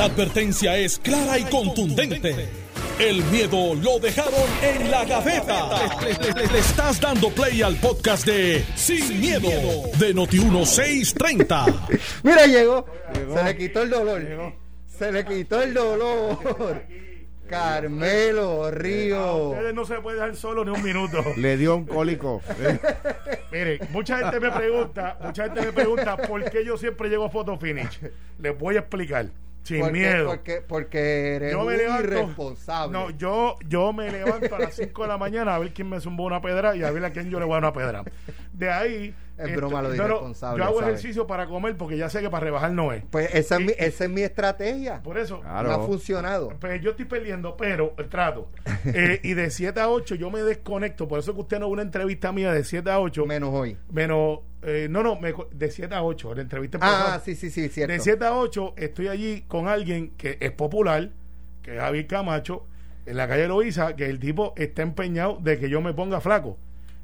La advertencia es clara y contundente. El miedo lo dejaron en la gaveta. Le, le estás dando play al podcast de Sin, miedo, de Noti1630. Mira, llegó. Se le quitó el dolor. Se le quitó el dolor. Carmelo Río. Ustedes no se puede dejar solo ni un minuto. Le dio un cólico. Mire, mucha gente me pregunta, mucha gente me pregunta por qué yo siempre llego a photo finish. Les voy a explicar. Sin Porque- miedo. Porque, porque eres yo me levanto. irresponsable. No, yo, yo me levanto a las 5 de la mañana a ver quién me zumbó una pedra y a ver a quién yo le voy a dar una pedra. De ahí. Es broma lo de irresponsable, Yo hago ¿sabes? ejercicio para comer porque ya sé que para rebajar no es. Pues esa es, mi, esa es mi estrategia. Por eso. Claro. No ha funcionado. Pues yo estoy perdiendo, pero el trato. Eh, y de 7 a 8 yo me desconecto. Por eso que usted no ve una entrevista mía de 7 a 8. Menos hoy. Menos. Eh, no, no, me de 7 a 8. La entrevista Ah, empezó- sí, sí, sí, cierto. De 7 a 8 estoy allí con alguien que es popular, que es Javier Camacho, en la calle Loíza, que el tipo está empeñado de que yo me ponga flaco.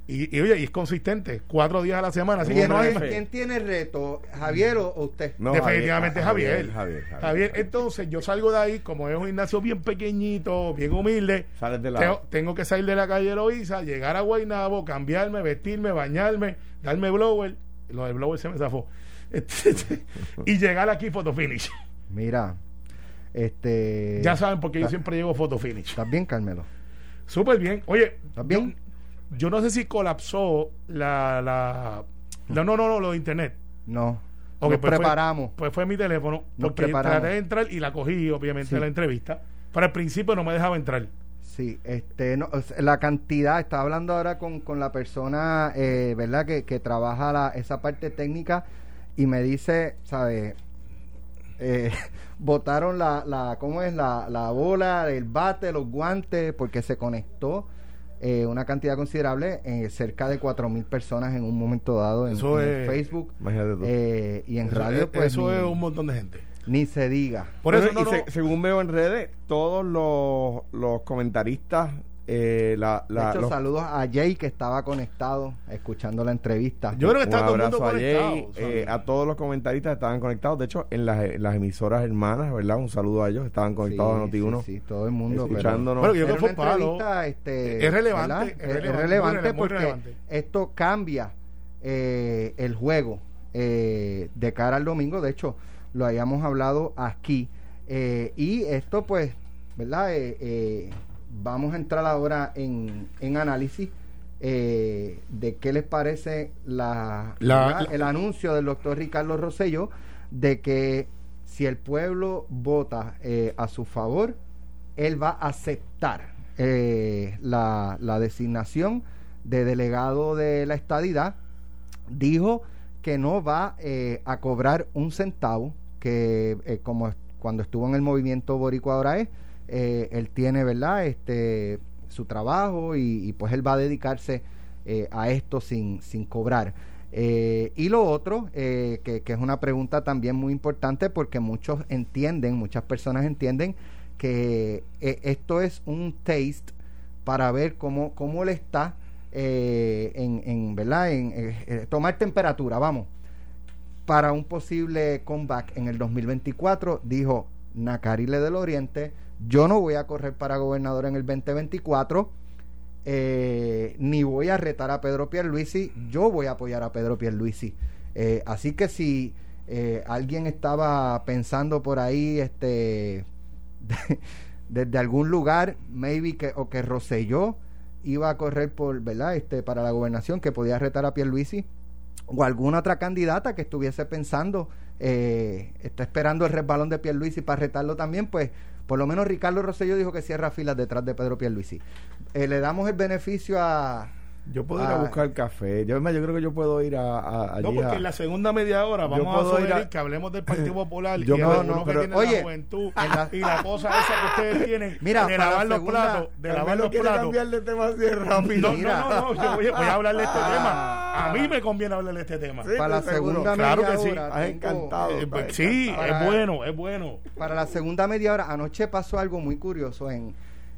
Y, y, oye, y es consistente, cuatro días a la semana. Así que ¿Quién, no hay- tiene- quién tiene el reto? ¿Javier o usted? No, Definitivamente Javier. Javier, Javier, Javier. entonces yo salgo de ahí, como es un gimnasio bien pequeñito, bien humilde, Sales de la- tengo, tengo que salir de la calle Loíza, llegar a Guaynabo, cambiarme, vestirme, bañarme, darme blower, lo del blower se me zafó, y llegar aquí photo finish. Mira, este. Ya saben porque yo ¿Estás- siempre llego photo finish. ¿Estás bien, Carmelo? Súper bien. Oye, ¿Estás bien? Yo, yo no sé si colapsó la, la, no, no, no, no, lo de internet. No. Ok, Nos pues fue- preparamos. Pues fue mi teléfono, Nos porque preparamos. traté de entrar y la cogí, obviamente, Sí. la entrevista. Pero al principio no me dejaba entrar. Sí, este, no, la cantidad, estaba hablando ahora con, con la persona, eh, ¿verdad? Que, que trabaja la, esa parte técnica y me dice, ¿sabes? Eh, botaron la, la, ¿cómo es? La, la bola, el bate, los guantes, porque se conectó eh, una cantidad considerable, eh, cerca de cuatro mil personas en un momento dado en, Eso en es- Facebook Imagínate tú. eh, y en Eso, radio, es- pues eso ni, es un montón de gente. ni se diga. Por eso Bueno, no, y no, se- según veo en redes, todos los, los comentaristas, eh, la, De hecho, los- saludos a Jay que estaba conectado escuchando la entrevista. Yo creo que está todo el mundo abrazo a conectado. Eh, a todos los comentaristas estaban conectados. De hecho, en las, en las emisoras hermanas, ¿verdad? Un saludo a ellos, estaban conectados a Sí, Noti1. Sí, sí, todo el mundo. pero- escuchándonos. Bueno, yo creo que fue palo. entrevista, este, Es relevante, ¿verdad? es relevante, es muy relevante rele- muy porque relevante. esto cambia eh, el juego eh, de cara al domingo. De hecho, lo habíamos hablado aquí. Eh, y esto, pues, ¿verdad? Vamos a entrar ahora en, en análisis. eh, de qué les parece la, el anuncio del doctor Ricardo Rosello de que si el pueblo vota eh, a su favor, él va a aceptar eh, la, la designación de delegado de la estadidad. Dijo que no va eh, a cobrar un centavo, que eh, como cuando estuvo en el movimiento Boricua ahora es, eh, él tiene, ¿verdad? Este, su trabajo y, pues él va a dedicarse eh, a esto sin, sin cobrar. Eh, y lo otro, que, que es una pregunta también muy importante porque muchos entienden, muchas personas entienden que esto es un taste para ver cómo, cómo él está en, en, ¿verdad? En tomar temperatura, vamos, para un posible comeback en el 2024. Dijo Nacarile del Oriente, yo no voy a correr para gobernador en el 2024 eh, ni voy a retar a Pedro Pierluisi, yo voy a apoyar a Pedro Pierluisi. Eh, así que si eh, alguien estaba pensando por ahí, este, desde algún lugar, maybe que o que Rosselló iba a correr por, ¿verdad? Este, para la gobernación, que podía retar a Pierluisi, o alguna otra candidata que estuviese pensando, eh, está esperando el resbalón de Pierluisi para retarlo también, pues por lo menos Ricardo Rosselló dijo que cierra filas detrás de Pedro Pierluisi. Eh, le damos el beneficio a... Yo puedo ir a Ah. buscar café. Yo, yo creo que yo puedo ir a, a- No, allí porque a- en la segunda media hora vamos a sugerir a- que hablemos del Partido Popular Yo y algunos no, que pero, oye, la juventud en la- y la cosa esa que ustedes tienen Mira, de lavar la los segunda- platos, de lavar los platos. cambiar de tema así de rápido. No, Mira. no, no, no, yo voy, voy a hablar de este tema. A mí me conviene hablar de este tema. Sí, para la estoy seguro. segunda Claro media que sí. hora Has encantado. Eh, pues, sí, es bueno, es bueno. Para la segunda media hora, anoche pasó algo muy curioso en,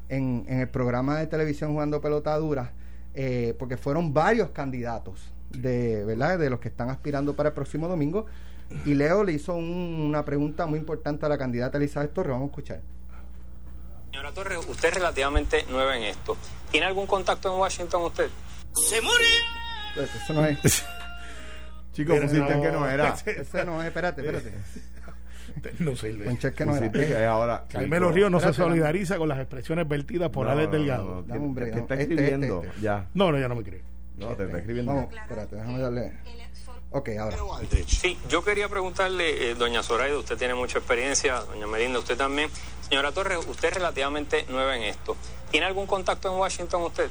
en, en el programa de televisión Jugando Pelota Dura, eh, porque fueron varios candidatos de, ¿verdad? de los que están aspirando para el próximo domingo. Y Leo le hizo un- una pregunta muy importante a la candidata Elizabeth Torres. Vamos a escuchar. Señora Torres, usted es relativamente nueva en esto. ¿Tiene algún contacto en Washington usted? Pues Eso no es. Chicos, pusiste no. que no era. Eso no es. Espérate, espérate. No sirve. Concha, es que no era. Pusiste que es ahora. Carmelo. Ríos no se solidariza con las expresiones vertidas por No, Alex no, no, Delgado. no, Dame que- un no. está Este, escribiendo. este, este. Ya. No, no, ya no me cree. No, te está escribiendo. Vamos, espérate, déjame darle. Ok, ahora. Sí, yo quería preguntarle, eh, doña Zoraida, usted tiene mucha experiencia, doña Melinda, usted también. Señora Torres, usted es relativamente nueva en esto. ¿Tiene algún contacto en Washington usted?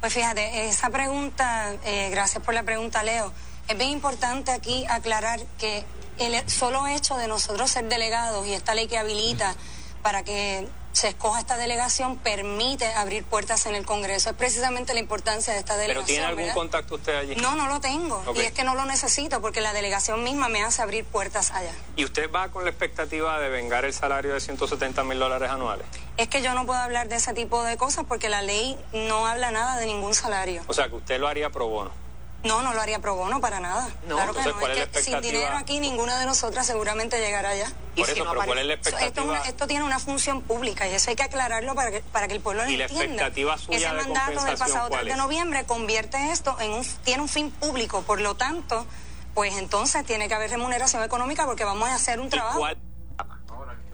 Pues fíjate, esa pregunta, eh, gracias por la pregunta, Leo. Es bien importante aquí aclarar que el solo hecho de nosotros ser delegados y esta ley que habilita para que se escoja esta delegación permite abrir puertas en el Congreso. Es precisamente la importancia de esta ¿Pero delegación. tiene algún ¿verdad? contacto usted allí? No, no lo tengo. Y es que no lo necesito porque la delegación misma me hace abrir puertas allá. ¿Y usted va con la expectativa de vengar el salario de 170 mil dólares anuales? Es que yo no puedo hablar de ese tipo de cosas porque la ley no habla nada de ningún salario. O sea, que usted lo haría pro bono. No, no lo haría pro bono para nada. No, claro que entonces, no. ¿cuál Es que sin expectativa? dinero aquí ninguna de nosotras seguramente llegará allá. Por eso, pero ¿cuál es la Esto, esto es expectativa? una- esto tiene una función pública y eso hay que aclararlo para que, para que el pueblo lo ¿Y la entienda. expectativa suya Ese de mandato del pasado cuál 3 de noviembre convierte esto en un tiene un fin público, por lo tanto, pues entonces tiene que haber remuneración económica porque vamos a hacer un ¿Y trabajo. cuál?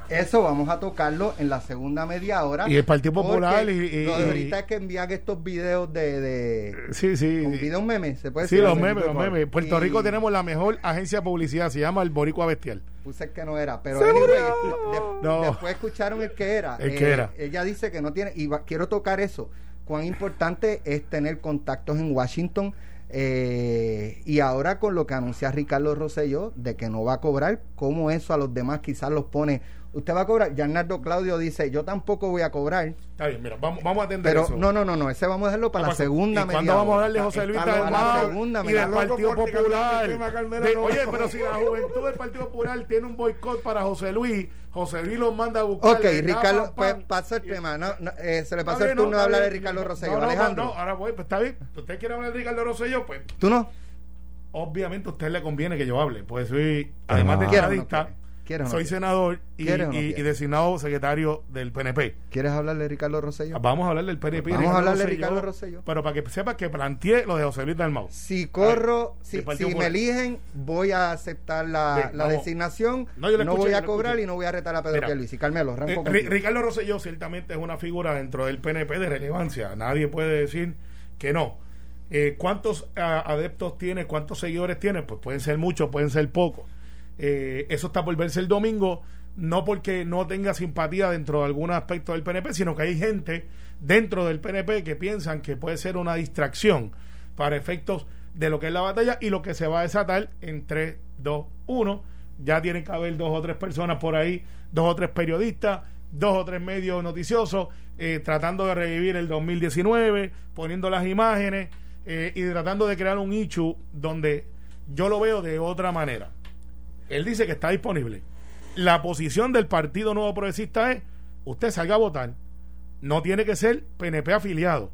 Eso vamos a tocarlo en la segunda media hora. Y el Partido Popular y- y- lo de ahorita es que envían estos videos de. de Sí, sí. con videos memes, ¿se puede Sí, decir? los memes, los memes. Puerto Y Rico tenemos la mejor agencia de publicidad, se llama el Boricua Bestial. Puse que no era, pero No. después escucharon el que era. Eh, El que era. Ella dice que no tiene, y va- quiero tocar eso. Cuán importante es tener contactos en Washington. eh, y ahora con lo que anuncia Ricardo Rosselló de que no va a cobrar, como eso a los demás quizás los pone. Usted va a cobrar. Ya Arnaldo Claudio dice: Yo tampoco voy a cobrar. Está bien, mira, vamos, vamos a atender Pero eso. no, no, no, no. Ese vamos a dejarlo para la Pasa- segunda ¿Y media cuándo vamos a hablar de José Luis Dalmau la segunda y media del. Partido Popular? De- oye, pero si la juventud del Partido Popular tiene un boicot para José Luis, José Luis los manda a buscar. Ok, Ricardo, pues pasa el tema. No, no, eh, se le pasó el turno no, de hablar de. Ricardo Rosselló. No, no, Alejandro, No, ahora voy, pues está bien. ¿Usted quiere hablar de Ricardo Rosselló? Pues ¿tú no? obviamente a usted le conviene que yo hable, pues soy, además de ¿Quiere o no estadista, soy senador y, ¿Quiere o no y- y designado secretario del PNP. ¿Quieres hablar de Ricardo Rosselló? Vamos a hablar del PNP. y Vamos a hablar de Ricardo Rosselló. Pero para que sepas que planteé lo de José Luis Dalmau. Si corro, si, me eligen, voy a aceptar la, Bien, la designación. No, yo le No escuché, voy a cobrar y no voy a retar a Pedro Mira, Pierluisi. Carmelo, arranco Eh. Ricardo Rosselló ciertamente es una figura dentro del PNP de relevancia. Nadie puede decir que no. Eh, ¿Cuántos ah, adeptos tiene? ¿Cuántos seguidores tiene? Pues pueden ser muchos, pueden ser pocos. Eh, eso está por verse el domingo, no porque no tenga simpatía dentro de algún aspecto del PNP, sino que hay gente dentro del PNP que piensan que puede ser una distracción para efectos de lo que es la batalla y lo que se va a desatar en 3, 2, 1. Ya tienen que haber dos o tres personas por ahí, dos o tres periodistas, dos o tres medios noticiosos, eh, tratando de revivir el 2019, poniendo las imágenes eh, y tratando de crear un issue donde yo lo veo de otra manera. Él dice que está disponible. La posición del Partido Nuevo Progresista es, usted salga a votar. No tiene que ser PNP afiliado.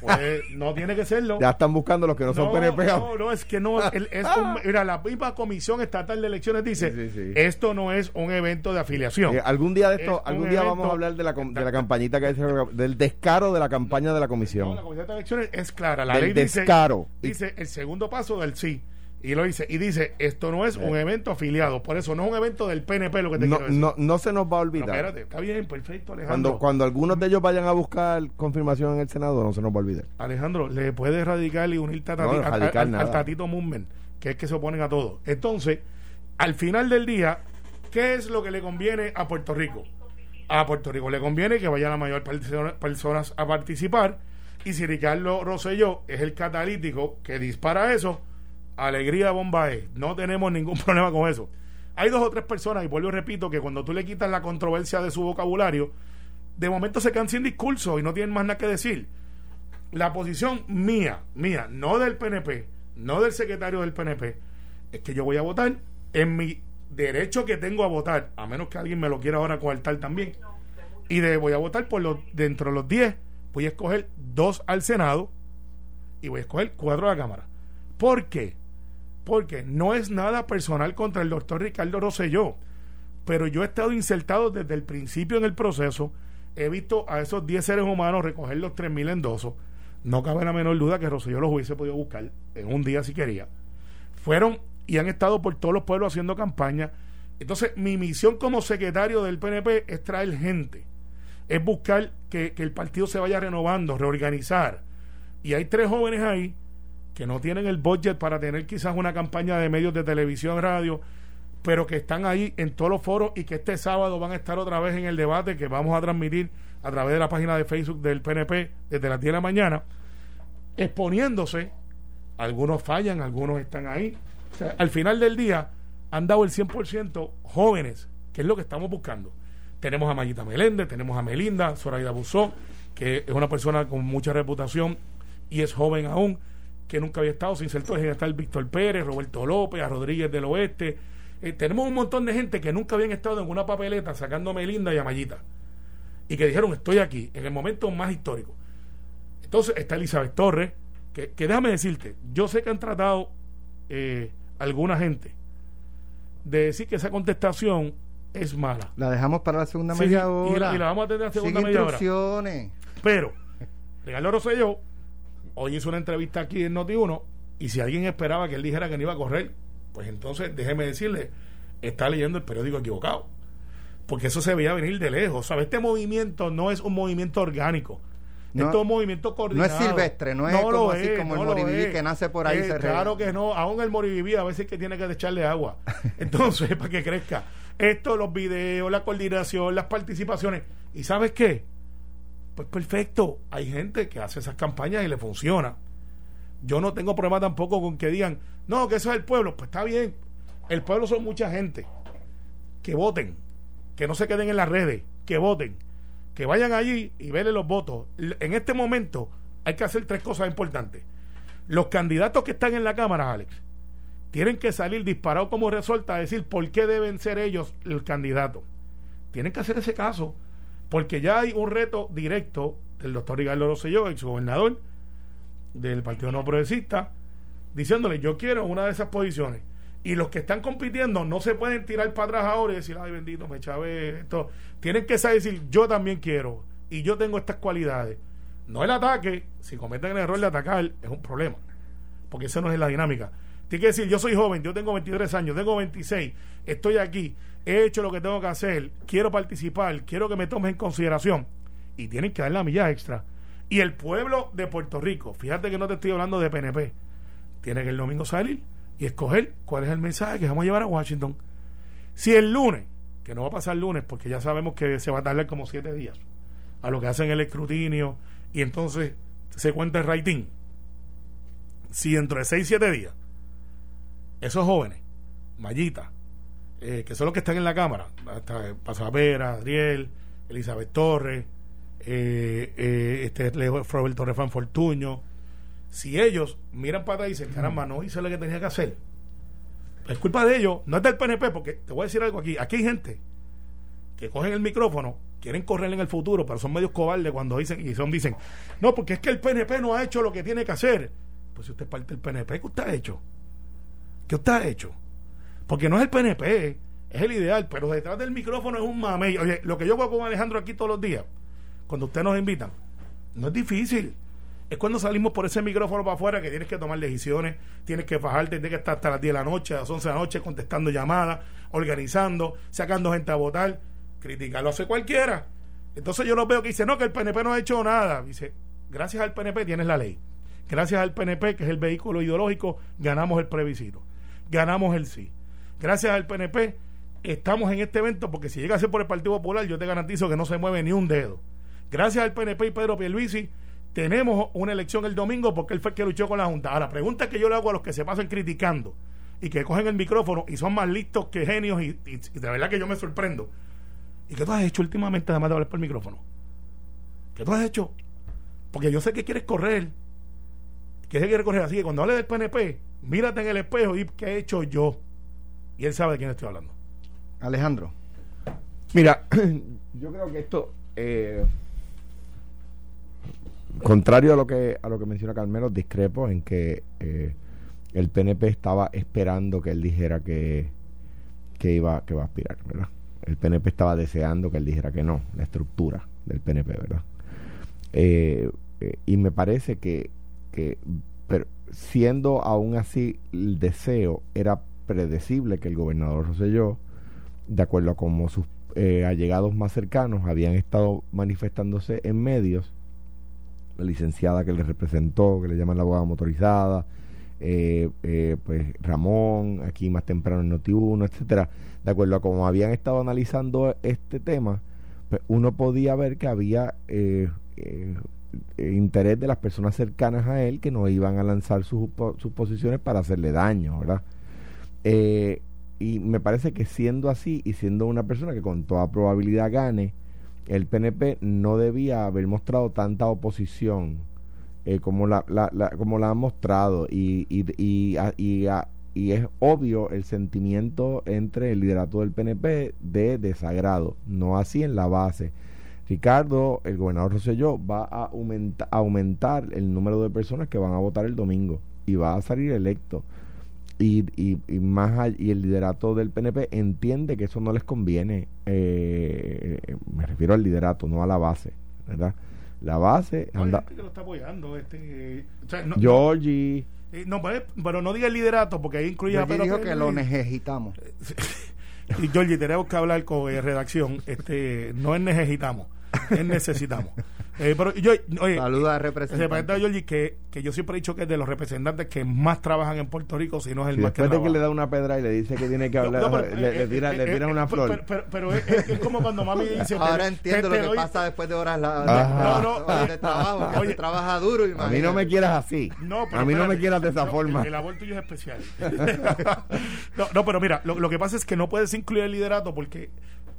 Pues no tiene que serlo. Ya están buscando los que no, son PNP. No, no, es que no. el- es un- mira, la misma Comisión Estatal de Elecciones dice: Sí, sí, sí. esto no es un evento de afiliación. Eh, algún día de esto, Es algún día vamos a hablar de la, de la campañita que hay, del descaro de la campaña de la No, comisión. la Comisión de Elecciones es clara. La Del ley dice, descaro. dice el segundo paso del sí. Y lo dice. Y dice: esto no es un evento afiliado. Por eso no es un evento del PNP lo que te No, quiero decir. no, no se nos va a olvidar. espérate, está bien, perfecto, Alejandro. Cuando, cuando algunos de ellos vayan a buscar confirmación en el Senado, no se nos va a olvidar. Alejandro, le puedes radicar y unirte a Tati- al- Tatito Movement, que es que se oponen a todo. Entonces, al final del día, ¿qué es lo que le conviene a Puerto Rico? A Puerto Rico le conviene que vaya la mayor persona- personas a participar. Y si Ricardo Rosselló es el catalítico que dispara eso, alegría bomba es. No tenemos ningún problema con eso. Hay dos o tres personas, y vuelvo y repito, que cuando tú le quitas la controversia de su vocabulario, de momento se quedan sin discurso y no tienen más nada que decir la posición mía, mía, no del PNP, no del secretario del PNP, es que yo voy a votar en mi derecho que tengo a votar, a menos que alguien me lo quiera ahora coartar también. Y de, voy a votar por los, dentro de los 10, voy a escoger dos al Senado y voy a escoger cuatro a la Cámara. ¿Por qué? Porque no es nada personal contra el doctor Ricardo Rosselló, pero yo he estado insertado desde el principio en el proceso, he visto a esos 10 seres humanos recoger los 3.000 endosos, no cabe la menor duda que Rosselló los hubiese podido buscar en un día si quería. Fueron y han estado por todos los pueblos haciendo campaña. Entonces, mi misión como secretario del PNP es traer gente, es buscar que, que el partido se vaya renovando, reorganizar. Y hay tres jóvenes ahí que no tienen el budget para tener quizás una campaña de medios de televisión, radio, pero que están ahí en todos los foros y que este sábado van a estar otra vez en el debate que vamos a transmitir a través de la página de Facebook del PNP desde las 10 de la mañana, exponiéndose. Algunos fallan, algunos están ahí. Al final del día han dado el 100% jóvenes, que es lo que estamos buscando. Tenemos a Mayita Meléndez, tenemos a Melinda, Zoraida Buzó, que es una persona con mucha reputación y es joven aún, que nunca había estado sin ser está el Víctor Pérez, Roberto López, a Rodríguez del Oeste. Eh, tenemos un montón de gente que nunca habían estado en una papeleta sacando a Melinda y a Mayita y que dijeron estoy aquí, en el momento más histórico. Entonces está Elizabeth Torres, que, déjame decirte, yo sé que han tratado eh, alguna gente de decir que esa contestación es mala. La dejamos para la segunda media hora. Y la, vamos a tener la segunda media hora. Pero, Ricardo Rosselló hoy hizo una entrevista aquí en Noti1 y si alguien esperaba que él dijera que no iba a correr, pues entonces déjeme decirle, está leyendo el periódico equivocado porque eso se veía venir de lejos. ¿sabes? Este movimiento no es un movimiento orgánico. No, Esto es un movimiento coordinado. No es silvestre, no es como, así como el moribibi que nace por ahí. Eh, claro que no, aún el moribibi a veces que tiene que echarle agua. Entonces, para que crezca. Esto, los videos, la coordinación, las participaciones. ¿Y sabes qué? Pues perfecto, hay gente que hace esas campañas y le funciona. Yo no tengo problema tampoco con que digan, no, que eso es el pueblo. Pues está bien, el pueblo son mucha gente. Que voten, que no se queden en las redes, que voten, que vayan allí y velen los votos. En este momento hay que hacer tres cosas importantes. Los candidatos que están en la Cámara, Alex, tienen que salir disparados como resuelta a decir por qué deben ser ellos el candidato. Tienen que hacer ese caso, porque ya hay un reto directo del doctor Ricardo Rosselló, ex gobernador del Partido No Progresista, diciéndole, yo quiero una de esas posiciones. Y los que están compitiendo no se pueden tirar para atrás ahora y decir, ay bendito, me chave esto. Tienen que saber decir, yo también quiero y yo tengo estas cualidades. No el ataque, si cometen el error de atacar, es un problema. Porque esa no es la dinámica. Tiene que decir, yo soy joven, yo tengo 23 años, tengo 26, estoy aquí, he hecho lo que tengo que hacer, quiero participar, quiero que me tomes en consideración. Y tienen que dar la milla extra. Y el pueblo de Puerto Rico, fíjate que no te estoy hablando de PNP, tiene que el domingo salir y escoger cuál es el mensaje que vamos a llevar a Washington. Si el lunes, que no va a pasar el lunes porque ya sabemos que se va a tardar como siete días a lo que hacen el escrutinio y entonces se cuenta el rating. Si dentro de seis, siete días, esos jóvenes, Mayita, eh, que son los que están en la Cámara, hasta Pasapera, Adriel, Elizabeth Torres, eh, eh, este Roberto Refán Fortuño, si ellos miran para atrás y dicen, caramba, no hice lo que tenía que hacer, es culpa de ellos, no es del PNP, porque te voy a decir algo aquí, aquí hay gente que cogen el micrófono, quieren correr en el futuro, pero son medios cobardes cuando dicen, y son dicen, no, porque es que el PNP no ha hecho lo que tiene que hacer. Pues si usted es parte del PNP, ¿qué usted ha hecho? ¿Qué usted ha hecho? Porque no es el PNP, es el ideal, pero detrás del micrófono es un mamey. Oye, lo que yo hago con Alejandro aquí todos los días, cuando usted nos invitan, no es difícil es cuando salimos por ese micrófono para afuera que tienes que tomar decisiones, tienes que bajarte, tienes que estar hasta las 10 de la noche, a las 11 de la noche contestando llamadas, organizando, sacando gente a votar. Criticarlo hace cualquiera. Entonces yo lo veo que dice, no, que el PNP no ha hecho nada. Dice, gracias al PNP tienes la ley. Gracias al PNP, que es el vehículo ideológico, ganamos el plebiscito. Ganamos el sí. Gracias al PNP estamos en este evento porque si llega a ser por el Partido Popular, yo te garantizo que no se mueve ni un dedo. Gracias al PNP y Pedro Pierluisi tenemos una elección el domingo porque él fue el que luchó con la Junta. Ahora, pregunta que yo le hago a los que se pasan criticando y que cogen el micrófono y son más listos que genios y, de verdad que yo me sorprendo. ¿Y qué tú has hecho últimamente además de hablar por el micrófono? ¿Qué tú has hecho? Porque yo sé que quieres correr. Que se quiere correr así que cuando hable del PNP, mírate en el espejo y qué he hecho yo. Y él sabe de quién estoy hablando. Alejandro. Mira, yo creo que esto... Eh, contrario a lo que a lo que menciona Carmelo, discrepo en que eh, el PNP estaba esperando que él dijera que, que iba que va a aspirar, ¿verdad? El PNP estaba deseando que él dijera que no, la estructura del PNP, ¿verdad? Eh, eh, y me parece que, que pero siendo aún así el deseo, era predecible que el gobernador Rosselló, de acuerdo a cómo sus eh, allegados más cercanos habían estado manifestándose en medios, la licenciada que le representó, que le llaman la abogada motorizada, eh, eh, pues Ramón, aquí más temprano en Noti1, etcétera, de acuerdo a cómo habían estado analizando este tema, pues uno podía ver que había eh, eh, interés de las personas cercanas a él que no iban a lanzar sus, sus posiciones para hacerle daño, ¿verdad? Eh, y me parece que siendo así y siendo una persona que con toda probabilidad gane, el PNP no debía haber mostrado tanta oposición eh, como, la, la, la, como la ha mostrado y, y, y, y, y, es obvio el sentimiento entre el liderato del PNP de desagrado, no así en la base. Ricardo, el gobernador Rosselló, va a, a aumentar el número de personas que van a votar el domingo y va a salir electo. Y, y, y, más y el liderato del PNP entiende que eso no les conviene eh, me refiero al liderato no a la base verdad la base no, anda, hay gente que lo está apoyando este o sea, no, Georgie. no, pero, pero, no diga el liderato porque ahí incluye a Pedro dijo que lo necesitamos. Y Georgie tenemos que hablar con eh, redacción este no es necesitamos es necesitamos eh, pero yo, oye, Saluda al representante. Que, que yo siempre he dicho que es de los representantes que más trabajan en Puerto Rico, si no es el sí, más que Después de que le da una pedra y le dice que tiene que hablar, no, pero, le, eh, le, tira, eh, le tira una flor. Pero, pero, pero es, es, como cuando mami dice. Ahora entiendo lo que doy... pasa después de horas la, de, no, no, de trabajo, que oye, se trabaja duro. A mí no me quieras así. No, a mí no me quieras de esa forma. El, el amor tuyo es especial. no, no, pero mira, lo, lo que pasa es que no puedes incluir el liderato porque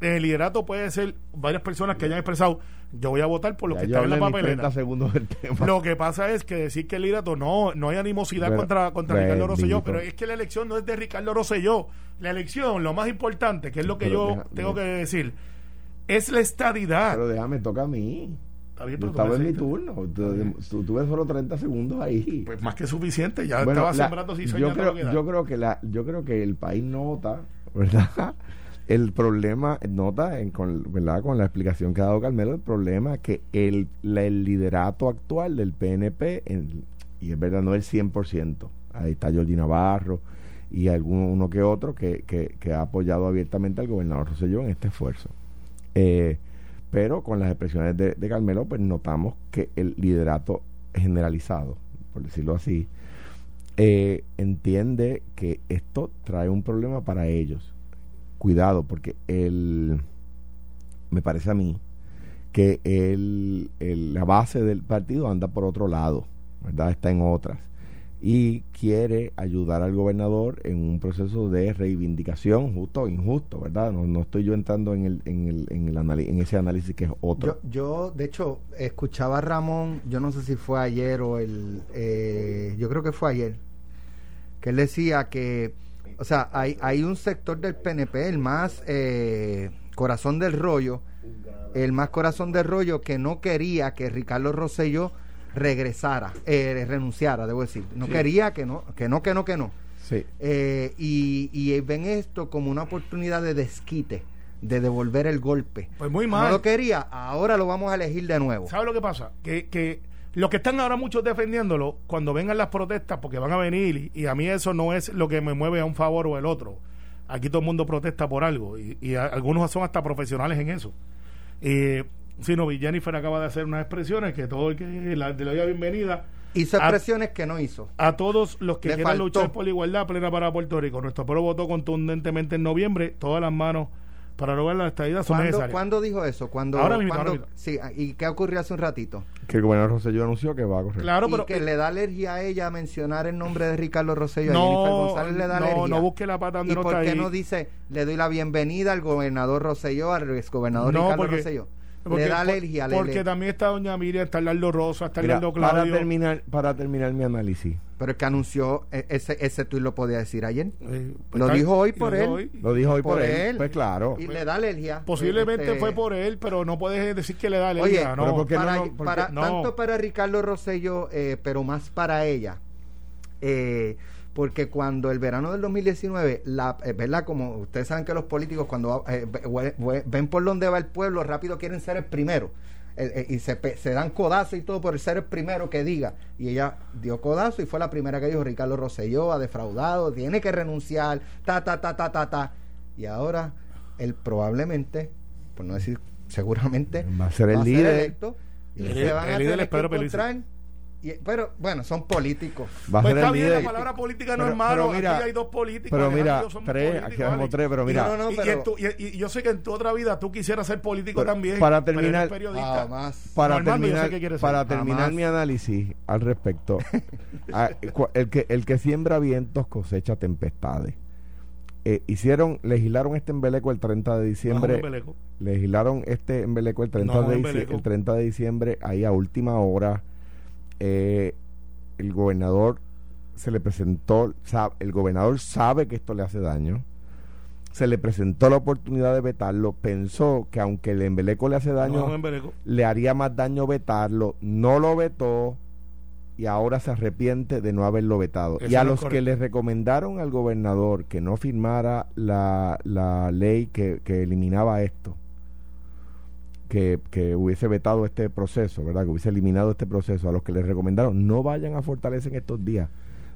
el liderato puede ser varias personas que hayan expresado yo voy a votar por lo ya que está en la papeleta. segundos del tema. Lo que pasa es que decir que el liderato no, no hay animosidad pero, contra, contra pero, Ricardo Rosselló, pero es que la elección no es de Ricardo Rosselló. La elección, lo más importante, que es lo que pero yo deja, tengo deja. que decir, es la estadidad. Pero déjame, toca a mí. Bien, estaba en mi turno. Tú, tuve solo 30 segundos ahí. Pues más que suficiente. Ya bueno, estaba la, sembrando si yo creo, yo creo que la, yo creo que el país nota, ¿verdad? El problema, nota en, con, ¿verdad? con la explicación que ha dado Carmelo, el problema que el, el liderato actual del PNP, y es verdad, no el 100%, ahí está Jordi Navarro y alguno uno que otro que, que, que, ha apoyado abiertamente al gobernador Rosselló en este esfuerzo. Eh, pero con las expresiones de, de, Carmelo, pues notamos que el liderato generalizado, por decirlo así, eh, entiende que esto trae un problema para ellos cuidado, porque el, me parece a mí que el, la base del partido anda por otro lado, ¿verdad? Está en otras. Y quiere ayudar al gobernador en un proceso de reivindicación, justo o injusto, ¿verdad? No, no estoy yo entrando en, el, en, el, en, el en ese análisis que es otro. Yo, yo, de hecho, escuchaba a Ramón, yo no sé si fue ayer o el. Eh, yo creo que fue ayer, que él decía que o sea, hay, hay un sector del PNP, el más eh, corazón del rollo, el más corazón del rollo que no quería que Ricardo Rosselló regresara, eh, renunciara, debo decir. No sí. quería que no, que no, que no, que no. Sí. Eh, y, y ven esto como una oportunidad de desquite de devolver el golpe. Pues muy mal. No lo quería, ahora lo vamos a elegir de nuevo. ¿Sabe lo que pasa? Que, que los que están ahora muchos defendiéndolo, cuando vengan las protestas, porque van a venir, y, y, a mí eso no es lo que me mueve a un favor o el otro. Aquí todo el mundo protesta por algo, y, y a, algunos son hasta profesionales en eso. Eh, sino Jennifer acaba de hacer unas expresiones que todo el que la, le doy bienvenida. Hizo expresiones a, que no hizo. A todos los que Le quieran faltó. luchar por la igualdad plena para Puerto Rico. Nuestro pueblo votó contundentemente en noviembre, todas las manos para lograr la estadía son ¿Cuándo, necesarias. ¿Cuándo dijo eso? ¿Cuándo, ahora mismo, ¿cuándo, ahora mismo. Sí, ¿y qué ocurrió hace un ratito? Que el gobernador Rosselló anunció que va a correr. Claro, y pero que eh, le da alergia a ella mencionar el nombre de Ricardo Rosselló. no, a Jennifer González le da no, alergia. no busque la pata donde ¿Y no por está qué ahí? no dice, le doy la bienvenida al gobernador Rosselló, al exgobernador No, Ricardo porque- Rosselló? Porque, le da alergia. le- porque también está doña Miriam, está Lardo Rosa, está Mira, Lardo para Claudio. terminar, para terminar mi análisis, Pero es que anunció, e- ese, ese tuit lo podía decir ayer. Eh, pues Lo dijo hoy por él. hoy. lo dijo hoy por, Por él. él. Pues claro. Y le da alergia. Posiblemente Este, fue por él, pero no puedes decir que le da alergia. pero no. ¿por qué para, no? Porque- para- no. tanto para Ricardo Rosselló, eh, pero más para ella. Eh, porque cuando el verano del 2019, la, eh, ¿verdad? Como ustedes saben que los políticos cuando eh, ve- ve- ve- ven por dónde va el pueblo, rápido quieren ser el primero. Eh, y se, dan codazo y todo por ser el primero que diga. Y ella dio codazo y fue la primera que dijo, Ricardo Rosselló ha defraudado, tiene que renunciar, ta, ta, ta, ta, ta, ta. Y ahora él probablemente, por no decir seguramente, Va a ser el líder. electo y El- se van el a líder tener es Pedro que encontrar. Y- pero bueno, son políticos. Va a Pues ser está bien, la palabra política no Pero- es malo. pero mira, aquí hay dos políticos. Pero mira, y tres, políticos, aquí Alex. tres, pero mira, no, no, Y- y, pero- en tu- y- y yo sé que en tu otra vida tú quisieras ser político Pero también. para pero terminar- eres periodista. Jamás. para sé terminar, para terminar Jamás. mi análisis al respecto, a- el que el que siembra vientos cosecha tempestades. Eh, hicieron, legislaron este embeleco el 30 de No diciembre, legislaron este embeleco el 30 No, de el 30 de diciembre, ahí a última hora, eh, el gobernador se le presentó, el gobernador sabe que esto le hace daño, se le presentó la oportunidad de vetarlo, pensó que aunque el embeleco le hace daño, le haría más daño vetarlo, no lo vetó y ahora se arrepiente de no haberlo vetado. Eso y a no los que le recomendaron al gobernador que no firmara la, la ley que, que eliminaba esto, que, hubiese vetado este proceso, ¿verdad? Que hubiese eliminado este proceso, a los que le recomendaron no vayan a Fortaleza en estos días.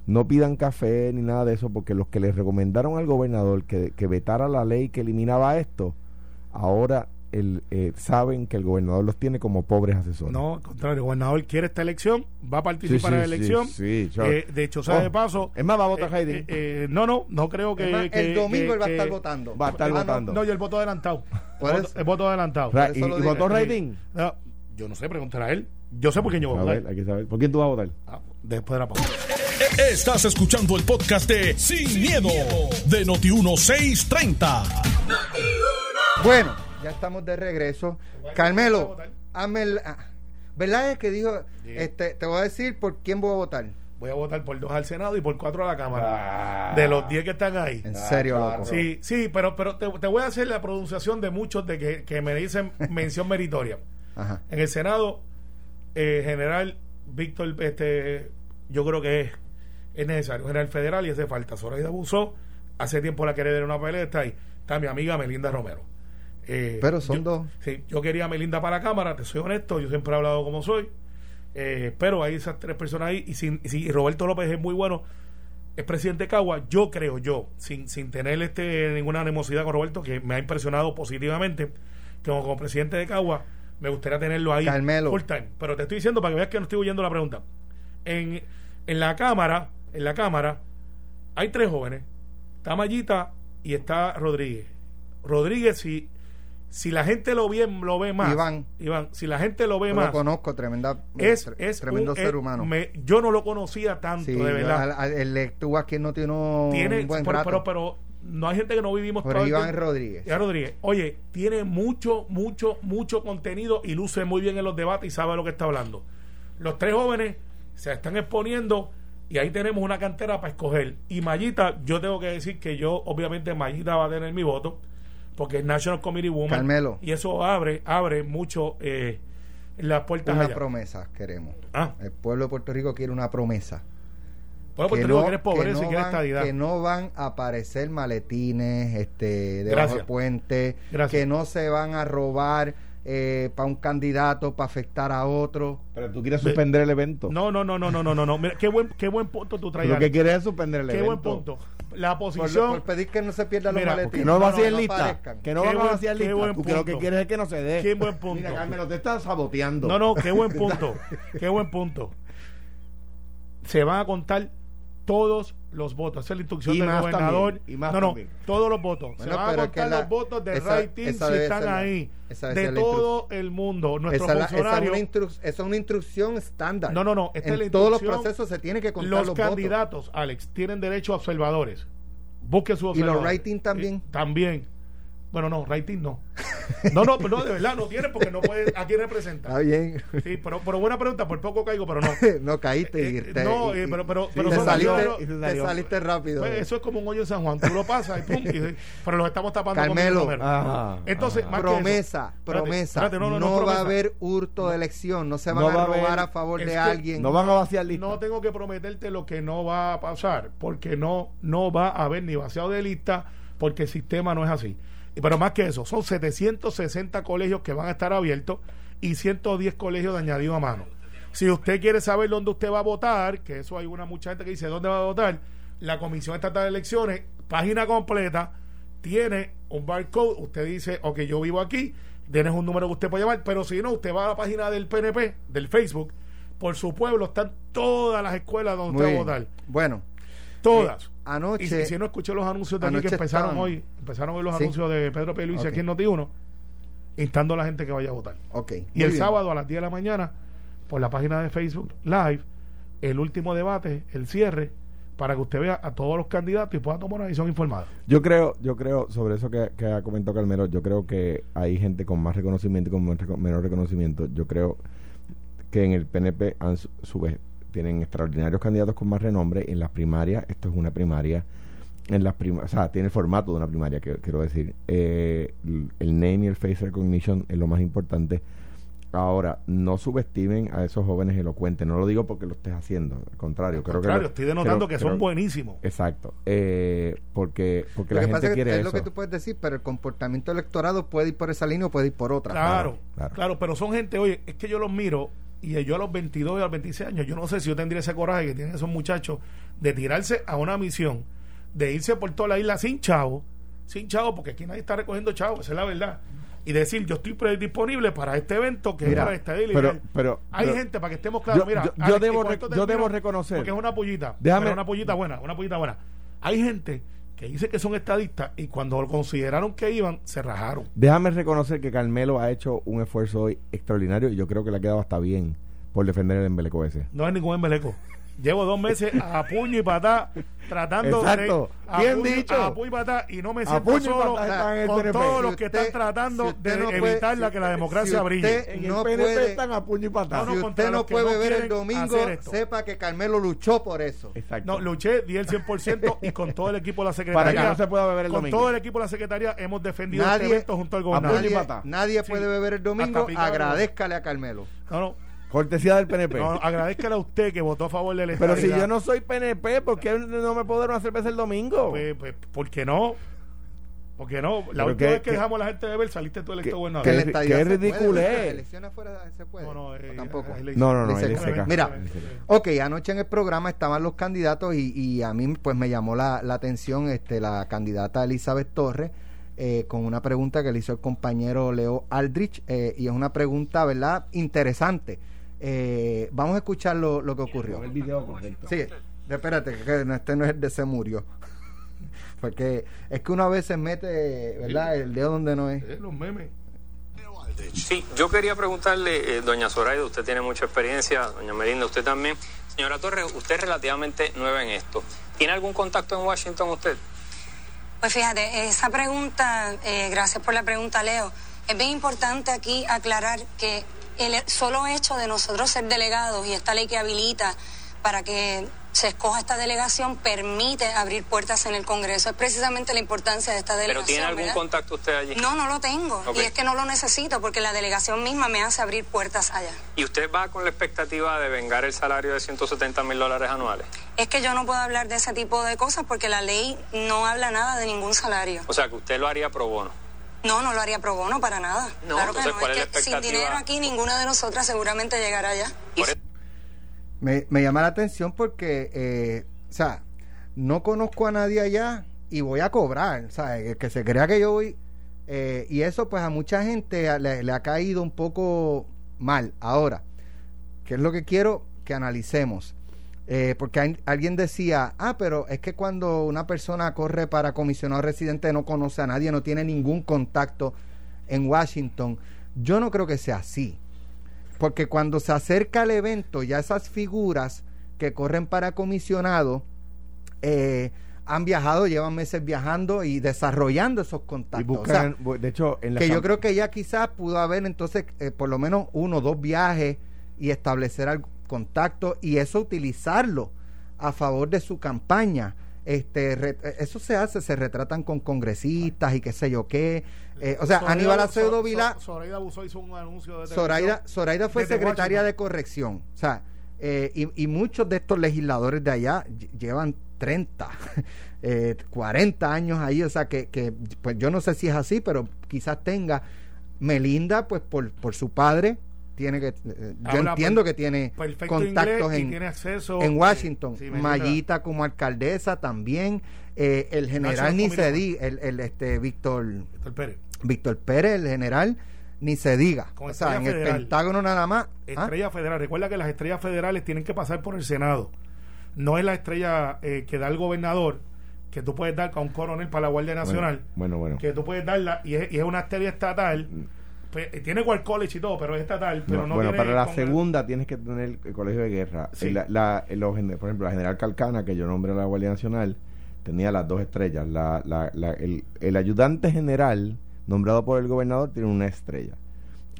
No pidan café ni nada de eso, porque los que le recomendaron al gobernador que, que vetara la ley que eliminaba esto, ahora el, eh, saben que el gobernador los tiene como pobres asesores. No, al contrario, el gobernador quiere esta elección, va a participar sí, en la elección. sí, yo- Eh, de hecho, sabe Oh, de paso. Es más, va a votar eh, Heidi. eh, eh, no, no, no creo que. Más, que- el domingo que- él va a estar que- votando. Va a estar Ah, no, votando. No, y el voto adelantado. Eso. el voto adelantado. ¿Y, y votó? No, yo no sé, pregúntale a él. Yo sé por quién yo voy a A votar. ver, hay que saber. ¿Por quién tú vas a votar? Ah, después de la pausa. Estás escuchando el podcast de Sin, miedo, de Noti1630. Bueno, ya estamos de regreso. Carmelo, hazme el- ah, ¿verdad es que dijo, este, te voy a decir por quién voy a votar? Voy a votar por dos al Senado y por cuatro a la Cámara. de los diez que están ahí. En serio, loco. Sí, sí, pero, pero te, te voy a hacer la pronunciación de muchos de que, que me dicen mención meritoria. Ajá. En el Senado, eh, general Víctor, este, yo creo que es, es necesario. General federal y hace falta. Zoraida Abusó, hace tiempo la quería dar una pelea, está ahí. Está mi amiga Melinda Romero. Eh, Pero son yo- dos. Sí, yo quería a Melinda para la Cámara, te soy honesto, yo siempre he hablado como soy. Eh, pero hay esas tres personas ahí y, sin, y, si- y Roberto López es muy bueno, es presidente de Cagua, yo creo yo, sin, sin tener este ninguna animosidad con Roberto, que me ha impresionado positivamente, que como, como presidente de Cagua, me gustaría tenerlo ahí Carmelo. full time. Pero te estoy diciendo para que veas que no estoy oyendo la pregunta. En, en la Cámara, en la Cámara, hay tres jóvenes. Está Mayita y está Rodríguez. Rodríguez, si, si la gente lo ve, lo ve más. Iván. Iván, si la gente lo ve Yo más. lo conozco, tremenda, es, es tremendo un- ser humano. me- yo no lo conocía tanto, Sí, de yo- verdad. al- al- aquí no tiene un tiene, buen pero, pero, pero no hay gente que no vivimos Pero Iván tiempo. Rodríguez. Iván Rodríguez. Oye, tiene mucho, mucho, mucho contenido y luce muy bien en los debates y sabe lo que está hablando. Los tres jóvenes se están exponiendo y ahí tenemos una cantera para escoger. Y Mayita, yo tengo que decir que yo, obviamente, Mayita va a tener mi voto porque es National Committee Woman. Carmelo. Y eso abre, abre mucho eh, las puertas Una allá. promesa queremos. Ah, El pueblo de Puerto Rico quiere una promesa. bueno, pues no, que eres pobreza no y van, estadidad. que no van a aparecer maletines este, debajo del puente, Gracias. que no se van a robar para un candidato, para afectar a otro. Pero tú quieres suspender el evento. No, no, no, no, no, no, no, no. Mira, qué buen, qué buen punto tú traes. lo que quieres es suspender el Qué evento. buen punto. La Por, posición. por pedir que no se pierdan Mira, los maletines. no va a No, ser no, lista. que no Qué van a vaciar lista. Tú que lo que punto. quieres es que no se dé. Qué buen punto. Mira, Carmelo, te estás saboteando. No, no, qué buen punto. qué buen punto. Se van a contar todos los votos. Esa es la instrucción Y del gobernador. también, y más no, no, también. todos los votos. Se van a contar la- los votos de esa- rating esa si están la- ahí. De todo el mundo. Nuestros Esa es, la- esa es una instru- esa es una instrucción estándar. No, no, no, esta en es todos los procesos se tiene que contar los, los, candidatos, Alex, tienen derecho a observadores. Busquen sus ¿Y los observadores. rating también? Eh, también. Bueno, no, rating no. No, no, pero no, de verdad, no tiene porque no puede. ¿A quién representa? Está bien. Sí, pero, pero buena pregunta, por poco caigo, pero no. no caíste y Eh, te, no, y- eh, pero- pero- te, son- saliste, yo- te rápido. Pues eso es como un hoyo en San Juan. Tú lo pasas y pum. y- pero lo estamos tapando con Carmelo. número. Ajá, Entonces, ajá. más que eso- promesa, Espérate, promesa. espérate, no no, no, no, va a haber hurto de elección, no se van No a va a robar haber- a favor de alguien. No van a vaciar listas. No tengo que prometerte lo que no va a pasar, porque no, no va a haber ni vaciado de lista, porque el sistema no es así. Y- Pero más que eso, son 760 colegios que van a estar abiertos y 110 colegios de añadido a mano. Si usted quiere saber dónde usted va a votar, que eso hay una mucha gente que dice dónde va a votar, la Comisión Estatal de Elecciones, página completa, tiene un barcode, usted dice, ok, yo vivo aquí, tienes un número que usted puede llamar, pero si no, usted va a la página del PNP, del Facebook, por su pueblo están todas las escuelas donde Muy usted va a votar. Bueno, Todas. Anoche- Y, si- y si no escuché los anuncios de aquí que empezaron hoy, empezaron hoy los Sí. anuncios de Pedro P. Luis Ok. aquí en Noti1, instando a la gente que vaya a votar. ok. Y muy el bien. sábado a las 10 de la mañana, por la página de Facebook Live, el último debate, el cierre, para que usted vea a todos los candidatos y pueda tomar una decisión informada. Yo creo, yo creo, sobre eso que, que ha comentado Carmelo, yo creo que hay gente con más reconocimiento y con men- reco- menor reconocimiento. Yo creo que en el PNP han su, su vez tienen extraordinarios candidatos con más renombre. En las primarias, esto es una primaria. En las prim o sea, tiene el formato de una primaria, que, quiero decir. Eh, el name y el face recognition es lo más importante. Ahora, no subestimen a esos jóvenes elocuentes. No lo digo porque lo estés haciendo. Al contrario, Al creo contrario, que. lo- estoy denotando creo- que son creo- buenísimos. Exacto. Eh, porque porque Lo la que pasa gente es que quiere es eso. lo que tú puedes decir, pero el comportamiento del electorado puede ir por esa línea o puede ir por otra. Claro, claro. claro, pero son gente, oye, es que yo los miro y yo a los 22 y a los 26 años, yo no sé si yo tendría ese coraje que tienen esos muchachos de tirarse a una misión, de irse por toda la isla sin chavo, sin chavo, porque aquí nadie está recogiendo chavo, esa es la verdad. Y decir, yo estoy didisponible para este evento que Mira, para esta isla. pero- pero- Hay pero- gente, para que estemos claros, Yo- mira, yo- yo Alex, y debo yo debo reconocer. Porque es una pollita, Déjame- pero una pollita buena, una pollita buena. Hay gente que dice que son estadistas y cuando lo consideraron que iban, se rajaron. Déjame reconocer que Carmelo ha hecho un esfuerzo hoy extraordinario y yo creo que le ha quedado hasta bien por defender el embeleco ese. No es ningún embeleco. Llevo dos meses a puño y patá tratando Exacto. de. A Bien puño, dicho. A puño y patá y no me A siento solo patá el con todos los que usted- están tratando si de no puede- evitar si la que la democracia si brille. En el no PNP puede- están a puño y patada. No, no, si usted no puede no ver el domingo, sepa que Carmelo luchó por eso. Exacto. No, luché, di el 100% y con todo el equipo de la secretaría. Para que no se pueda beber el Con domingo. todo el equipo de la secretaría hemos defendido Nadie- este evento junto al puño y gobernador. Nadie, patá. nadie Sí. puede beber el domingo. Agradezcale a Carmelo. No, no, Cortesía del PNP. no, agradezcale a usted que votó a favor del Pero si yo no soy PNP, ¿por qué no me puedo dar una cerveza el domingo? Pues, pues, ¿Por qué no? ¿Por qué no? La última que- vez que, que- dejamos a la gente de ver, saliste tú electo que- gobernador. Que Qué la ri- estadidad qué se puede, ridiculez. las elecciones afuera se puede. No, no, ¿O eh, tampoco. eh, No, no, que-. Mira, ok, anoche en el programa estaban los candidatos y, y a mí pues me llamó la, la atención este la candidata Elizabeth Torres eh, con una pregunta que le hizo el compañero Leo Aldrich eh, y es una pregunta, ¿verdad? Interesante. Eh, vamos a escuchar lo, lo que ocurrió. El video correcto. Sí, espérate, que no- este no es el de se murió. Porque es que una vez se mete, ¿verdad? El dedo donde no es. eh, los memes. Sí, yo quería preguntarle, eh, doña Zoraida, usted tiene mucha experiencia, doña Melinda, usted también. Señora Torres, usted es relativamente nueva en esto. ¿Tiene algún contacto en Washington usted? Pues fíjate, esa pregunta, eh, gracias por la pregunta, Leo. Es bien importante aquí aclarar que el solo hecho de nosotros ser delegados y esta ley que habilita para que se escoja esta delegación permite abrir puertas en el Congreso. Es precisamente la importancia de esta ¿Pero delegación. tiene algún ¿verdad? contacto usted allí? No, no lo tengo. Y es que no lo necesito porque la delegación misma me hace abrir puertas allá. ¿Y usted va con la expectativa de vengar el salario de 170 mil dólares anuales? Es que yo no puedo hablar de ese tipo de cosas porque la ley no habla nada de ningún salario. O sea, que usted lo haría pro bono. No, no lo haría pro bono para nada. No, claro que entonces, no. ¿cuál es es la que sin dinero aquí ninguna de nosotras seguramente llegará allá. Me, me llama la atención porque, eh, o sea, no conozco a nadie allá y voy a cobrar, o sea, el que se crea que yo voy. eh, y eso, pues a mucha gente le, le ha caído un poco mal. Ahora, ¿qué es lo que quiero que analicemos? Eh, porque hay- alguien decía, ah, pero es que cuando una persona corre para comisionado residente no conoce a nadie, no tiene ningún contacto en Washington. Yo no creo que sea así. Porque cuando se acerca el evento, ya esas figuras que corren para comisionado, eh, han viajado, llevan meses viajando y desarrollando esos contactos. Y buscan, de hecho, en la que yo creo que ella quizás pudo haber entonces eh, por lo menos uno o dos viajes y establecer algún contacto y eso utilizarlo a favor de su campaña. Este, eh, eso se hace, se retratan con congresistas y qué sé yo qué. Eh, o sea, Aníbal Acevedo Vila. Zoraida hizo un anuncio de Zoraida, Zoraida fue secretaria de corrección. O sea, eh, y, y, muchos de estos legisladores de allá llevan 30, 40 años ahí. O sea, que, que, pues yo no sé si es así, pero quizás tenga. Melinda, pues por, por su padre, tiene que eh, yo entiendo que tiene contactos en, en Washington Mayita como alcaldesa también eh, el general ni se diga el, el, este Víctor Víctor Pérez. Víctor Pérez el general ni se diga. O sea en el Pentágono nada más ¿ah? estrella federal. Recuerda que las estrellas federales tienen que pasar por el Senado. No es la estrella eh, que da el gobernador que tú puedes dar con un coronel para la Guardia Nacional bueno, bueno, que tú puedes darla y es, y es una estrella estatal mm. Tiene igual college y todo, pero es estatal. Pero no, bueno, para la segunda tienes que tener el colegio de guerra. La, por ejemplo, la general Calcana, que yo nombré a la Guardia Nacional, tenía las dos estrellas. La, el, el, ayudante general, nombrado por el gobernador, tiene una estrella.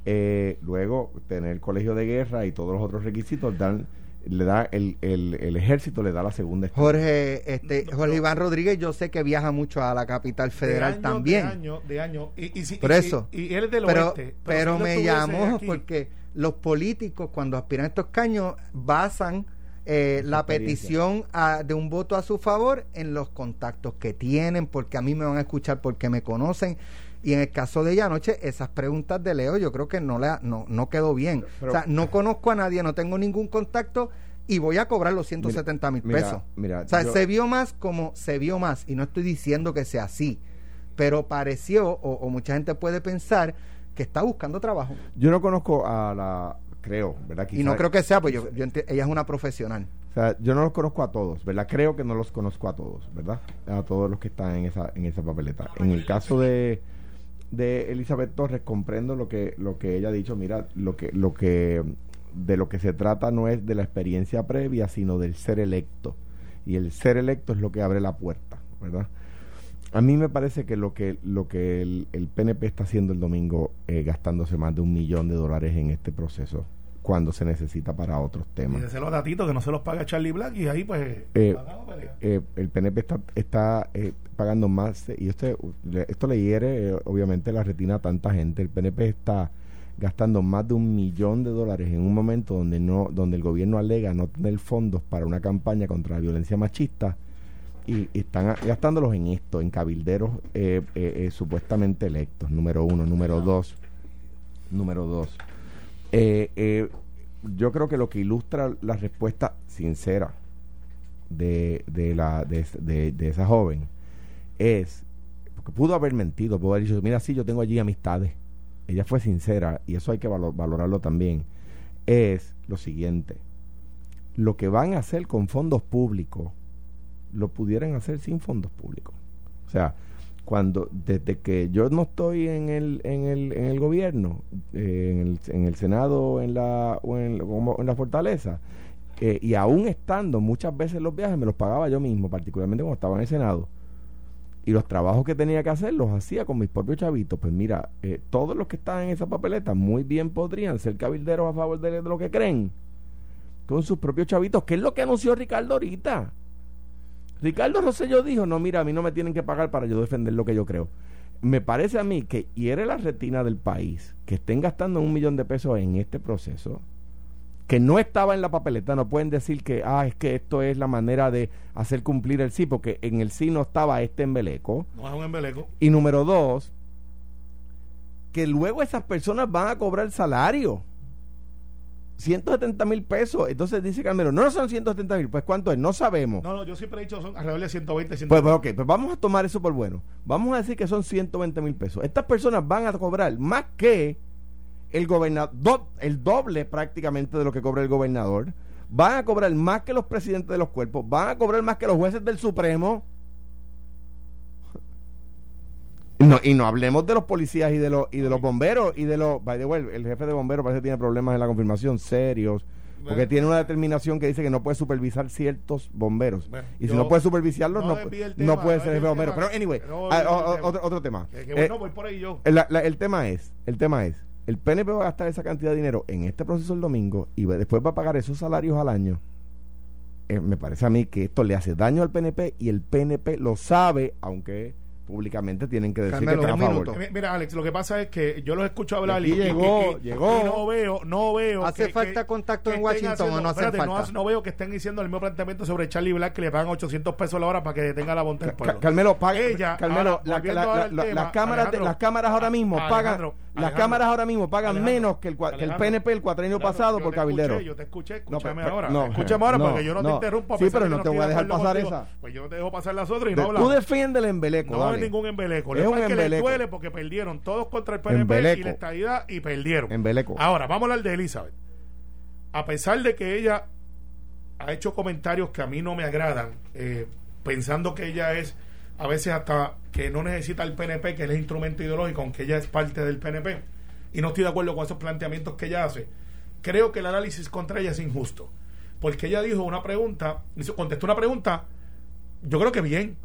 Eh, luego, tener el colegio de guerra y todos los otros requisitos dan le da el, el, ejército le da la segunda Jorge este Jorge Iván Rodríguez yo sé que viaja mucho a la capital federal también de año de año. Y, y, por eso. y, él es del pero, oeste pero, me llamó porque los políticos cuando aspiran a estos caños basan eh, la petición de un voto a su favor en los contactos que tienen porque a mí me van a escuchar porque me conocen y en el caso de ella anoche, esas preguntas de Leo yo creo que no, le, no, no quedó bien. o sea, no conozco a nadie, no tengo ningún contacto y voy a cobrar los 170 mil pesos. Mira, o sea, se vio más como se vio más, y no estoy diciendo que sea así, pero pareció, o, mucha gente puede pensar, que está buscando trabajo. Yo no conozco a la, creo, ¿verdad? y no creo que sea, pues yo, ella es una profesional. O sea, yo no los conozco a todos, ¿verdad? Creo que no los conozco a todos, ¿verdad? A todos los que están en esa, en esa papeleta. En el caso de de Elizabeth Torres comprendo lo que lo que ella ha dicho. Mira lo que lo que de lo que se trata no es de la experiencia previa sino del ser electo. Y el ser electo es lo que abre la puerta verdad a mí me parece que lo que lo que el, PNP está haciendo el domingo eh, gastándose más de un millón de dólares en este proceso cuando se necesita para otros temas. Y los datitos que no se los paga Charlie Black y ahí pues... Eh, eh, el PNP está, está eh, pagando más y esto, esto le hiere obviamente la retina a tanta gente. El PNP está gastando más de un millón de dólares en un momento donde no donde el gobierno alega no tener fondos para una campaña contra la violencia machista y, están gastándolos en esto, en cabilderos supuestamente electos, número uno, número dos, número dos eh, eh, yo creo que lo que ilustra la respuesta sincera de, de, la, de, de, esa joven es, porque pudo haber mentido, pudo haber dicho, mira, sí, yo tengo allí amistades. Ella fue sincera y eso hay que valorarlo también. Es lo siguiente, lo que van a hacer con fondos públicos, lo pudieran hacer sin fondos públicos. O sea, cuando desde que yo no estoy en el en el, en el gobierno eh, en, el, en el senado en la o en, la fortaleza eh, y aún estando muchas veces los viajes me los pagaba yo mismo particularmente cuando estaba en el senado y los trabajos que tenía que hacer los hacía con mis propios chavitos pues mira eh, todos los que están en esa papeleta muy bien podrían ser cabilderos a favor de, de lo que creen con sus propios chavitos que es lo que anunció Ricardo ahorita Ricardo Rosselló dijo, no, mira, a mí no me tienen que pagar para yo defender lo que yo creo. Me parece a mí que hiere la retina del país que estén gastando un millón de pesos en este proceso, que no estaba en la papeleta, no pueden decir que, ah, es que esto es la manera de hacer cumplir el sí, porque en el sí no estaba este embeleco. No es un embeleco. Y número dos, que luego esas personas van a cobrar salario. 170 mil pesos. Entonces dice Carmelo, no, no son 170 mil. Pues ¿cuánto es? No sabemos. No, no, yo siempre he dicho son alrededor de 120, 120. Pues, pues, ok, pues vamos a tomar eso por bueno. Vamos a decir que son 120 mil pesos. Estas personas van a cobrar más que el gobernador, el doble prácticamente de lo que cobra el gobernador. Van a cobrar más que los presidentes de los cuerpos. Van a cobrar más que los jueces del Supremo no, y no hablemos de los policías y de los y de los bomberos y de los by the way, el jefe de bomberos parece que tiene problemas en la confirmación serios Porque tiene una determinación que dice que no puede supervisar ciertos bomberos. Bueno, y si no puede supervisarlos, no no, puede no ser el bombero. tema. Pero, anyway, ah, otro, otro tema. Que, que Eh, bueno, voy por ahí yo. la- la- el tema es, el tema es, el PNP va a gastar esa cantidad de dinero en este proceso el domingo y después va a pagar esos salarios al año. Eh, me parece a mí que esto le hace daño al PNP y el PNP lo sabe, aunque públicamente tienen que decir Carmelo, que están a favor. Mira, Alex, lo que pasa es que yo los escucho hablar y, y- llegó, y- llegó. y no veo, no veo. ¿Hace falta contacto en estén Washington o no hace espérate, falta? hace- No, veo que estén diciendo el mismo planteamiento sobre Charlie Black que le pagan 800 pesos la hora para que detenga la bonta del pueblo. Carmelo, paga- Ella, Carmelo, ahora, la- la- la- tema, las cámaras, de- las cámaras ahora mismo pagan, las Alejandro, cámaras ahora mismo pagan Alejandro, menos que el, que el PNP el cuatrenio Alejandro, pasado por cabildero. yo te escuché, escúchame ahora. no, escúchame ahora no, porque yo no, te interrumpo. Sí, pero no te voy a dejar pasar contigo. esa. Pues yo no te dejo pasar las otras y De- no tú hablamos. defiendes el embeleco, No dale. es ningún embeleco. Es un que les embeleco. duele porque perdieron todos contra el PNP y Embeleco. la estadidad y perdieron. Embeleco. Ahora, vamos a hablar de Elizabeth. A pesar de que ella ha hecho comentarios que a mí no me agradan, eh, pensando que ella es a veces hasta que no necesita el PNP, que es el instrumento ideológico, aunque ella es parte del PNP, y no estoy de acuerdo con esos planteamientos que ella hace, creo que el análisis contra ella es injusto. Porque ella dijo una pregunta, contestó una pregunta, yo creo que bien.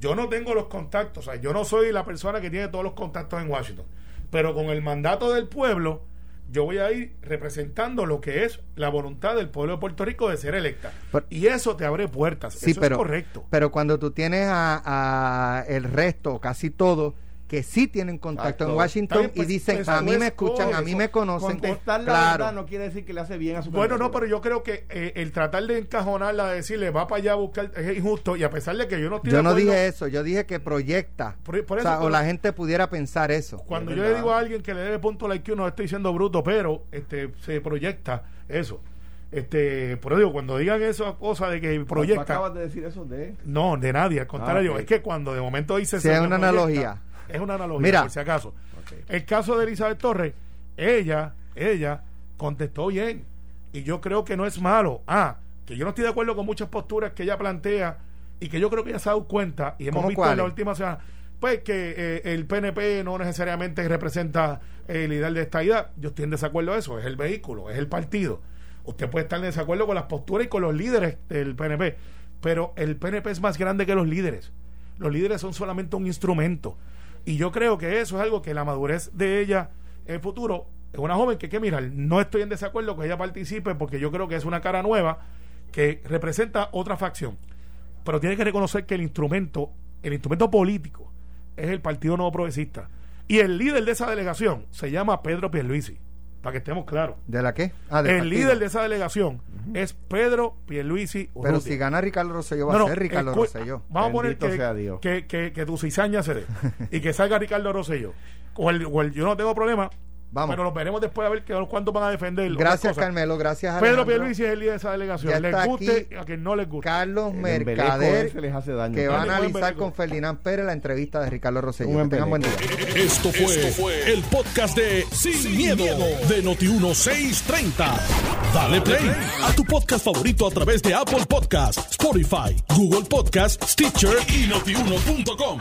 Yo no tengo los contactos, o sea, yo no soy la persona que tiene todos los contactos en Washington, pero con el mandato del pueblo, yo voy a ir representando lo que es la voluntad del pueblo de Puerto Rico de ser electa. Pero- y eso te abre puertas, Sí, eso pero, es correcto. pero cuando tú tienes a, a el resto, casi todo, que sí tienen contacto Exacto. en Washington y pues, dicen, pues, a mí me escuchan, a mí me conocen. Contestar la claro. verdad no quiere decir que le hace bien a su Bueno, no, pero yo creo que eh, el tratar de encajonarla, de decirle va para allá a buscar, es injusto, y a pesar de que yo no estoy Yo no acuerdo- dije eso, yo dije que proyecta. Por- por o, eso, sea, o la gente pudiera pensar eso. Cuando Es yo le digo a alguien que le debe punto al IQ, no estoy diciendo bruto, pero este se proyecta eso. Este, por eso digo, cuando digan esas cosas de que proyecta, acabas de decir eso de... no, de nadie, al contrario, Ah, ok. es que cuando de momento dice es me una proyecta, analogía. Es una analogía, Mira. por si acaso. El caso de Elizabeth Torres, ella, ella contestó bien. Y yo creo que no es malo. Ah, que yo no estoy de acuerdo con muchas posturas que ella plantea y que yo creo que ella se ha dado cuenta y hemos ¿Cómo visto en la última semana. Pues que eh, el PNP no necesariamente representa eh, el ideal de esta idea. Yo estoy en desacuerdo de eso. Es el vehículo, es el partido. Usted puede estar en desacuerdo con las posturas y con los líderes del PNP. Pero el PNP es más grande que los líderes. Los líderes son solamente un instrumento. Y yo creo que eso es algo que la madurez de ella en el futuro es una joven que hay que mirar. No estoy en desacuerdo que ella participe porque yo creo que es una cara nueva que representa otra facción. Pero tiene que reconocer que el instrumento, el instrumento político, es el Partido Nuevo Progresista. Y el líder de esa delegación se llama Pedro Pierluisi, para que estemos claros. ¿De la qué? Ah, del El partido. líder de esa delegación es Pedro Pierluisi Pero Urrutia. si gana Ricardo Rosselló, va No, a ser Ricardo Rosselló. Vamos a poner que, sea Dios. que, que, que tu cizaña se dé y que salga Ricardo Rosselló. O el, o el- yo no tengo problema, Vamos. pero nos veremos después a ver que, cuántos van a defender. Gracias. Carmelo. Gracias, Pedro Alejandro. Pierluisi es el líder de esa delegación. Ya Les está guste aquí a quien no les guste. Carlos Mercader, ese les hace daño. que va a analizar con Ferdinand Pérez la entrevista de Ricardo Rosselló. Un Que tengan buen día. embeleco. Esto fue, el podcast de Sin, miedo, de Noti1630. Dale play a tu podcast favorito a través de Apple Podcasts, Spotify, Google Podcasts, Stitcher y notiuno.com.